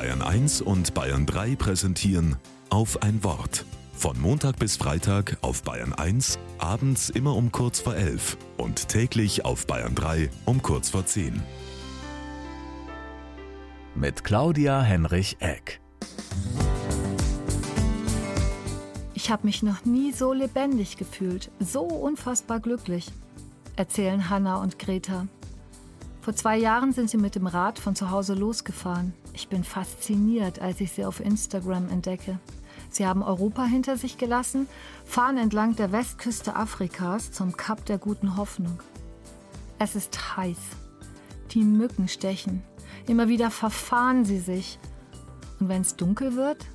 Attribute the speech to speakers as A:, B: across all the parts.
A: Bayern 1 und Bayern 3 präsentieren auf ein Wort. Von Montag bis Freitag auf Bayern 1, abends immer um kurz vor 11 und täglich auf Bayern 3 um kurz vor 10.
B: Mit Claudia Henrich Eck.
C: Ich habe mich noch nie so lebendig gefühlt, so unfassbar glücklich, erzählen Hanna und Greta. Vor zwei Jahren sind sie mit dem Rad von zu Hause losgefahren. Ich bin fasziniert, als ich sie auf Instagram entdecke. Sie haben Europa hinter sich gelassen, fahren entlang der Westküste Afrikas zum Kap der guten Hoffnung. Es ist heiß. Die Mücken stechen. Immer wieder verfahren sie sich. Und wenn es dunkel wird,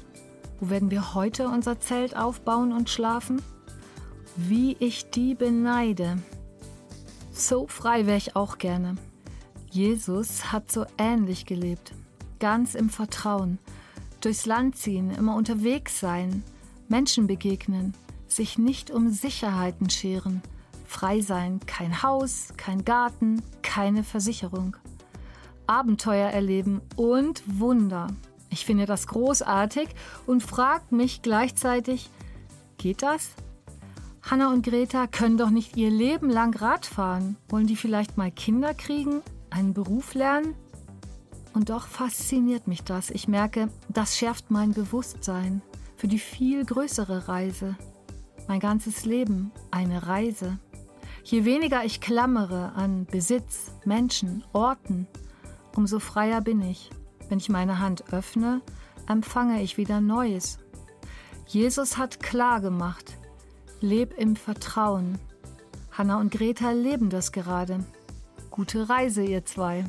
C: wo werden wir heute unser Zelt aufbauen und schlafen? Wie ich die beneide. So frei wäre ich auch gerne. Jesus hat so ähnlich gelebt, ganz im Vertrauen, durchs Land ziehen, immer unterwegs sein, Menschen begegnen, sich nicht um Sicherheiten scheren, frei sein, kein Haus, kein Garten, keine Versicherung. Abenteuer erleben und Wunder. Ich finde das großartig und frage mich gleichzeitig, geht das? Hanna und Greta können doch nicht ihr Leben lang Rad fahren. Wollen die vielleicht mal Kinder kriegen, einen Beruf lernen? Und doch fasziniert mich das. Ich merke, das schärft mein Bewusstsein für die viel größere Reise. Mein ganzes Leben eine Reise. Je weniger ich klammere an Besitz, Menschen, Orten, umso freier bin ich. Wenn ich meine Hand öffne, empfange ich wieder Neues. Jesus hat klar gemacht, leb im Vertrauen. Hanna und Greta leben das gerade. Gute Reise, ihr zwei.